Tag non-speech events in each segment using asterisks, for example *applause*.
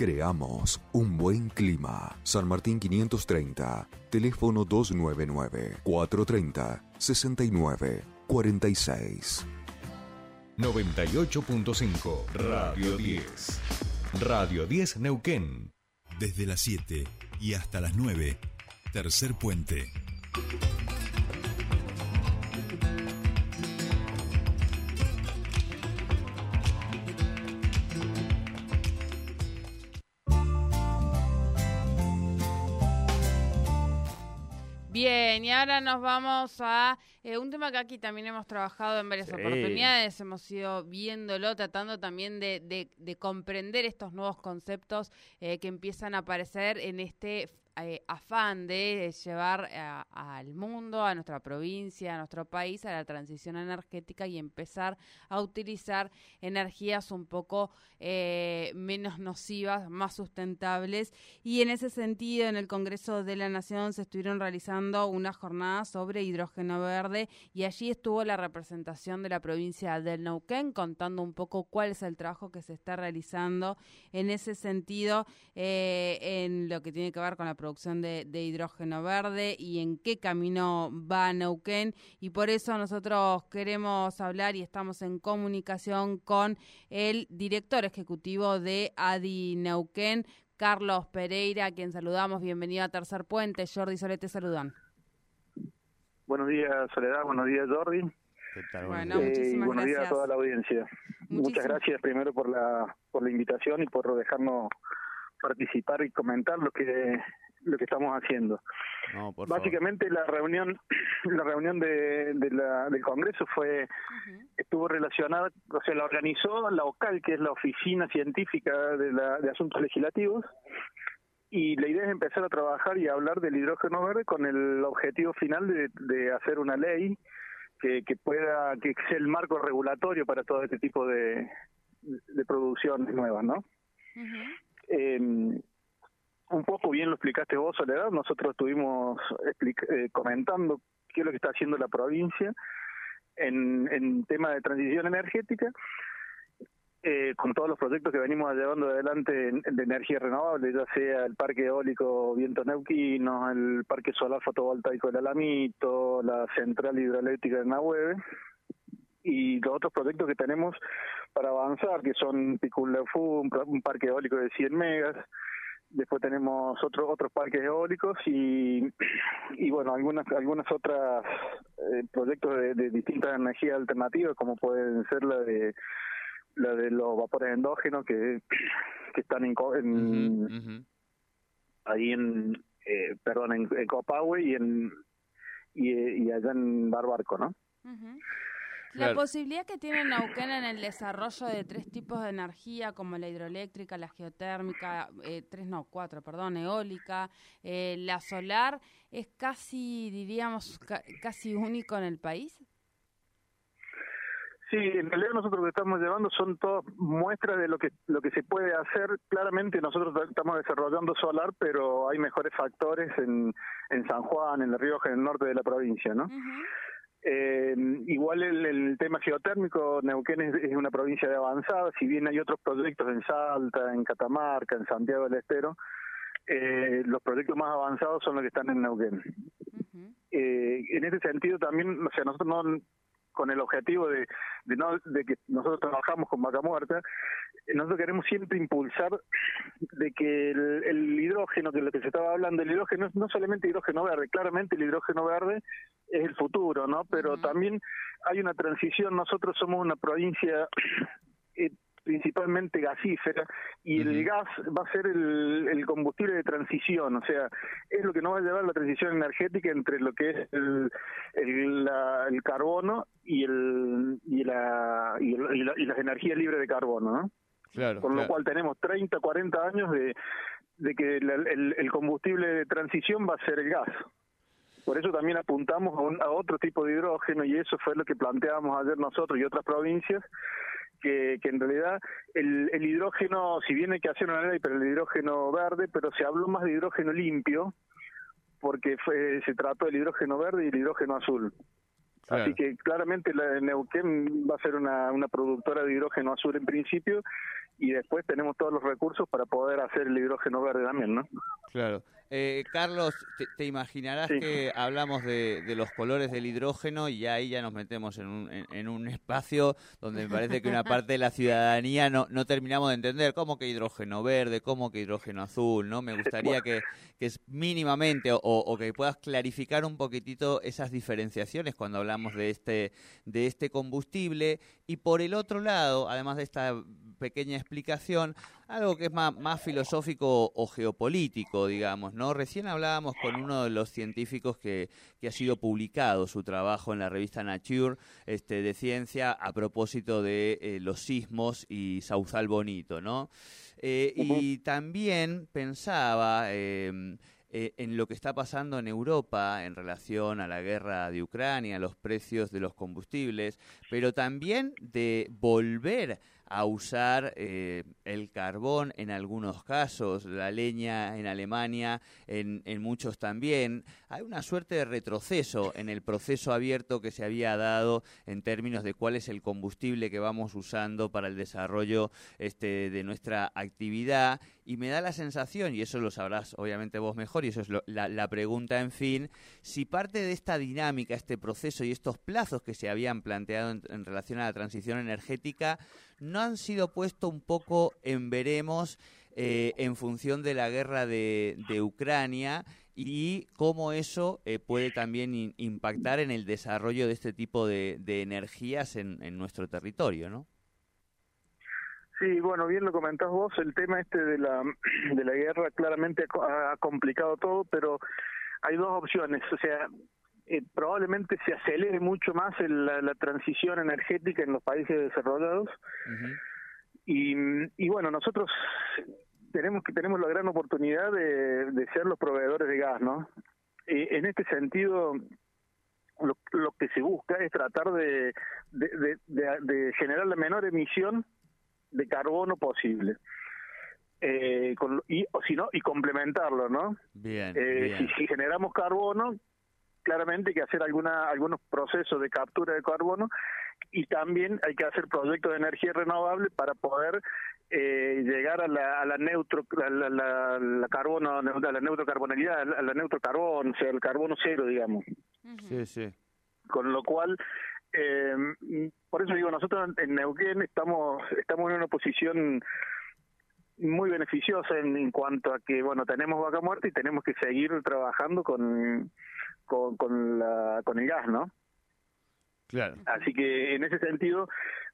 Creamos un buen clima. San Martín 530, teléfono 299-430-6946. 98.5 Radio 10. Radio 10 Neuquén. Desde las 7 y hasta las 9, tercer puente. Bien, y ahora nos vamos a eh, un tema que aquí también hemos trabajado en varias oportunidades, hemos ido viéndolo, tratando también de, de, comprender estos nuevos conceptos eh, que empiezan a aparecer en este eh, afán de llevar al mundo, a nuestra provincia, a nuestro país, a la transición energética y empezar a utilizar energías un poco eh, menos nocivas, más sustentables. Y en ese sentido, en el Congreso de la Nación se estuvieron realizando una jornada sobre hidrógeno verde y allí estuvo la representación de la provincia del Neuquén contando un poco cuál es el trabajo que se está realizando en ese sentido eh, en lo que tiene que ver con la producción de, hidrógeno verde y en qué camino va Neuquén. Y por eso nosotros queremos hablar y estamos en comunicación con el director ejecutivo de ADI Neuquén, Carlos Pereira, a quien saludamos. Bienvenido a Tercer Puente. Jordi Solete saludan. Buenos días, Soledad. Buenos días, Jordi. Bueno, eh, buenos días a toda la audiencia. Muchas gracias primero por la por la invitación y por dejarnos participar y comentar lo que lo que estamos haciendo. Básicamente la reunión *clears throat* la reunión de, la, del Congreso fue estuvo relacionada, o sea, la organizó la OCAL, que es la Oficina Científica de, la, de Asuntos Legislativos, y la idea es empezar a trabajar y a hablar del hidrógeno verde con el objetivo final de, de hacer una ley que, que pueda, que sea el marco regulatorio para todo este tipo de, de producciones nuevas, ¿no? Un poco bien lo explicaste vos, Soledad. Nosotros estuvimos eh, comentando qué es lo que está haciendo la provincia en, en tema de transición energética, eh, con todos los proyectos que venimos llevando adelante de energía renovable, ya sea el parque eólico Viento Neuquino, el parque solar fotovoltaico del Alamito, la central hidroeléctrica de Nahueve y los otros proyectos que tenemos para avanzar, que son Piculafú, un parque eólico de 100 megas, después tenemos otros otros parques eólicos y, y bueno algunas algunas otras eh, proyectos de, distintas energías alternativas como pueden ser la de la de los vapores endógenos que, que están en, ahí en eh, perdón en, en Copahue y en y, y allá en Barbarco no la posibilidad que tiene Neuquén en el desarrollo de tres tipos de energía, como la hidroeléctrica, la geotérmica, eh, tres no, cuatro, perdón, eólica, eh, la solar, es casi, diríamos, casi único en el país. Sí, en realidad nosotros lo que estamos llevando son todas muestras de lo que lo que se puede hacer. Claramente nosotros estamos desarrollando solar, pero hay mejores factores en, en San Juan, en La Rioja, en el norte de la provincia, ¿no? Eh, igual el, tema geotérmico, Neuquén es, una provincia de avanzada, si bien hay otros proyectos en Salta, en Catamarca, en Santiago del Estero, eh, los proyectos más avanzados son los que están en Neuquén. eh, en ese sentido también, o sea, nosotros no, con el objetivo de, de, no, de que nosotros trabajamos con vaca muerta, eh, nosotros queremos siempre impulsar de que el, el hidrógeno, que lo que se estaba hablando, el hidrógeno no solamente hidrógeno verde, claramente el hidrógeno verde es el futuro, ¿no? Pero también hay una transición, nosotros somos una provincia eh, principalmente gasífera y el gas va a ser el, el, combustible de transición, o sea, es lo que nos va a llevar la transición energética entre lo que es el, el, el carbono y el y la y, y, las energías libres de carbono, ¿no? Claro, Con lo cual tenemos 30, 40 años de, de que el, el combustible de transición va a ser el gas. Por eso también apuntamos a, otro tipo de hidrógeno y eso fue lo que planteábamos ayer nosotros y otras provincias, que, que en realidad el, el, hidrógeno, si bien hay que hacer una ley para el hidrógeno verde, pero se habló más de hidrógeno limpio, porque fue, se trató del hidrógeno verde y el hidrógeno azul. Así que claramente la Neuquén va a ser una, una productora de hidrógeno azul en principio y después tenemos todos los recursos para poder hacer el hidrógeno verde también, ¿no? Claro. Eh, Carlos, te, imaginarás que hablamos de, los colores del hidrógeno y ahí ya nos metemos en un, en, un espacio donde me parece que una parte de la ciudadanía no, no terminamos de entender cómo que hidrógeno verde, cómo que hidrógeno azul, ¿no? Me gustaría que, que mínimamente o, o, que puedas clarificar un poquitito esas diferenciaciones cuando hablamos de este, de este combustible. Y por el otro lado, además de esta pequeña explicación, algo que es más, más filosófico o geopolítico, digamos, ¿no? Recién hablábamos con uno de los científicos que, que ha sido publicado su trabajo en la revista Nature este, de ciencia a propósito de eh, los sismos y Sausal Bonito, ¿no? Eh, y también pensaba... Em, eh, en lo que está pasando en Europa en relación a la guerra de Ucrania, los precios de los combustibles, pero también de volver a usar eh, el carbón en algunos casos, la leña en Alemania, en, en, muchos también. Hay una suerte de retroceso en el proceso abierto que se había dado en términos de cuál es el combustible que vamos usando para el desarrollo este, de nuestra actividad. Y me da la sensación, y eso lo sabrás obviamente vos mejor, y eso es la, la pregunta en fin, si parte de esta dinámica, este proceso y estos plazos que se habían planteado en relación a la transición energética, no han sido puestos un poco en veremos eh, en función de la guerra de, Ucrania y cómo eso eh, puede también impactar en el desarrollo de este tipo de, energías en, nuestro territorio, ¿no? Sí, bueno, bien lo comentás vos, el tema este de la, de la guerra claramente ha complicado todo, pero hay dos opciones, o sea, eh, probablemente se acelere mucho más la, transición energética en los países desarrollados. y, y, bueno, nosotros tenemos que tenemos la gran oportunidad de, ser los proveedores de gas, ¿no? en este sentido, lo, lo, que se busca es tratar de, de, de, generar la menor emisión de carbono posible. Eh, con, y o si no y complementarlo no bien, eh, Si, si, generamos carbono claramente hay que hacer alguna, algunos procesos de captura de carbono y también hay que hacer proyectos de energía renovable para poder eh, llegar a la, a la neutro la, la, carbono a la neutrocarbonalidad a la neutrocarbón o sea el carbono cero digamos. Sí sí. Con lo cual eh, por eso digo nosotros en Neuquén estamos estamos en una posición muy beneficiosa en, en cuanto a que bueno tenemos vaca muerta y tenemos que seguir trabajando con con, con, la, con el gas, ¿no? Claro. Así que en ese sentido,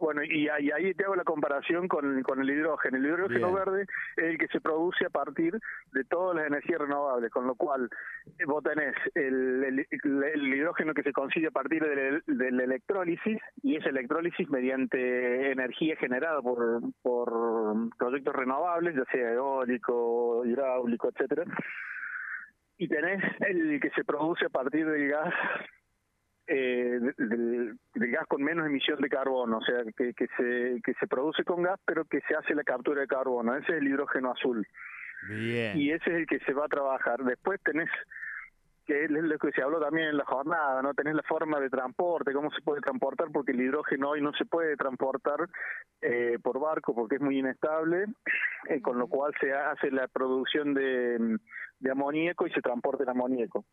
bueno, y, ahí te hago la comparación con, con el hidrógeno. El hidrógeno verde es el que se produce a partir de todas las energías renovables, con lo cual eh, vos tenés el, el, hidrógeno que se consigue a partir del, del, electrólisis, y esa electrólisis mediante energía generada por, por proyectos renovables, ya sea eólico, hidráulico, etcétera y tenés el que se produce a partir del gas eh, del, gas con menos emisión de carbono, o sea, que, que, se, que se produce con gas, pero que se hace la captura de carbono. Ese es el hidrógeno azul. Bien. Y ese es el que se va a trabajar. Después tenés, que es lo que se habló también en la jornada, ¿no? Tenés la forma de transporte, cómo se puede transportar, porque el hidrógeno hoy no se puede transportar eh, por barco porque es muy inestable, eh, con lo cual se hace la producción de de amoníaco y se transporta el amoníaco.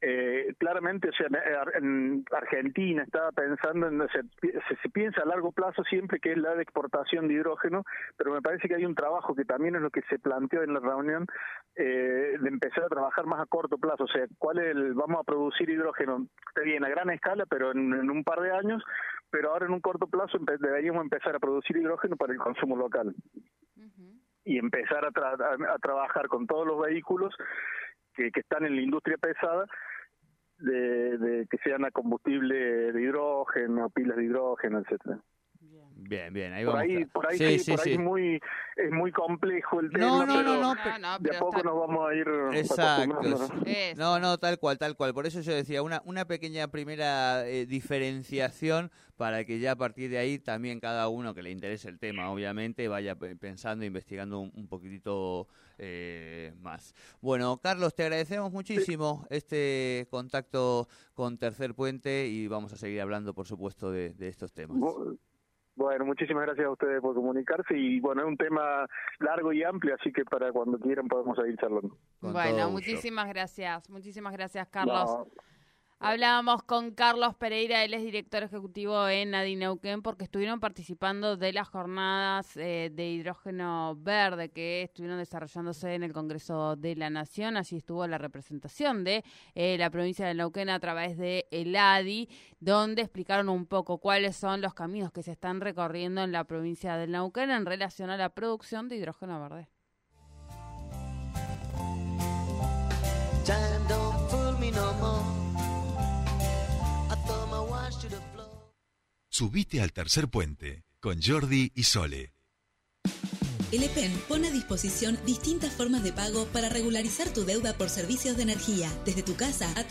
Eh, claramente, o sea, en Argentina estaba pensando en, se, se, piensa a largo plazo siempre que es la de exportación de hidrógeno, pero me parece que hay un trabajo que también es lo que se planteó en la reunión, eh, de empezar a trabajar más a corto plazo, o sea, cuál es el, vamos a producir hidrógeno, está bien, a gran escala, pero en, un par de años, pero ahora en un corto plazo deberíamos empezar a producir hidrógeno para el consumo local. Y empezar a, a, trabajar con todos los vehículos que, que están en la industria pesada de, de, que sean a combustible de hidrógeno, pilas de hidrógeno, etcétera. Bien, bien, ahí por vamos. Ahí, por ahí, sí, por ahí es, muy, es muy complejo el tema, no, no, pero, no, no, de a poco nos vamos a ir Exacto. ¿no? no, tal cual, tal cual. Por eso yo decía, una, una pequeña primera eh, diferenciación para que ya a partir de ahí también cada uno que le interese el tema, obviamente, vaya pensando, investigando un, un poquitito eh, más. Bueno, Carlos, te agradecemos muchísimo este contacto con Tercer Puente y vamos a seguir hablando, por supuesto, de, de estos temas. Bueno, muchísimas gracias a ustedes por comunicarse y bueno, es un tema largo y amplio, así que para cuando quieran podemos seguir charlando. bueno, muchísimas gracias, muchísimas gracias Carlos. Hablábamos con Carlos Pereira, él es director ejecutivo en Adineuquén, porque estuvieron participando de las jornadas eh, de hidrógeno verde que estuvieron desarrollándose en el Congreso de la Nación. Así estuvo la representación de eh, la provincia de Neuquén a través de el ADI, donde explicaron un poco cuáles son los caminos que se están recorriendo en la provincia de Neuquén en relación a la producción de hidrógeno verde. Subite al tercer puente con Jordi y Sole. El EPEN pone a disposición distintas formas de pago para regularizar tu deuda por servicios de energía, desde tu casa a través